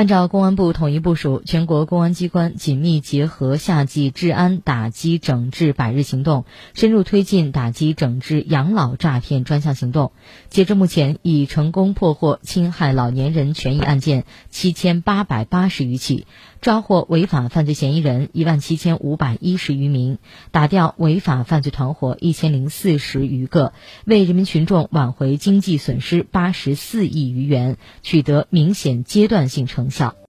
按照公安部统一部署，全国公安机关紧密结合夏季治安打击整治百日行动，深入推进打击整治养老诈骗专项行动。截至目前，已成功破获侵害老年人权益案件七千八百八十余起，抓获违法犯罪嫌疑人一万七千五百一十余名，打掉违法犯罪团伙一千零四十余个，为人民群众挽回经济损失八十四亿余元，取得明显阶段性成。成效。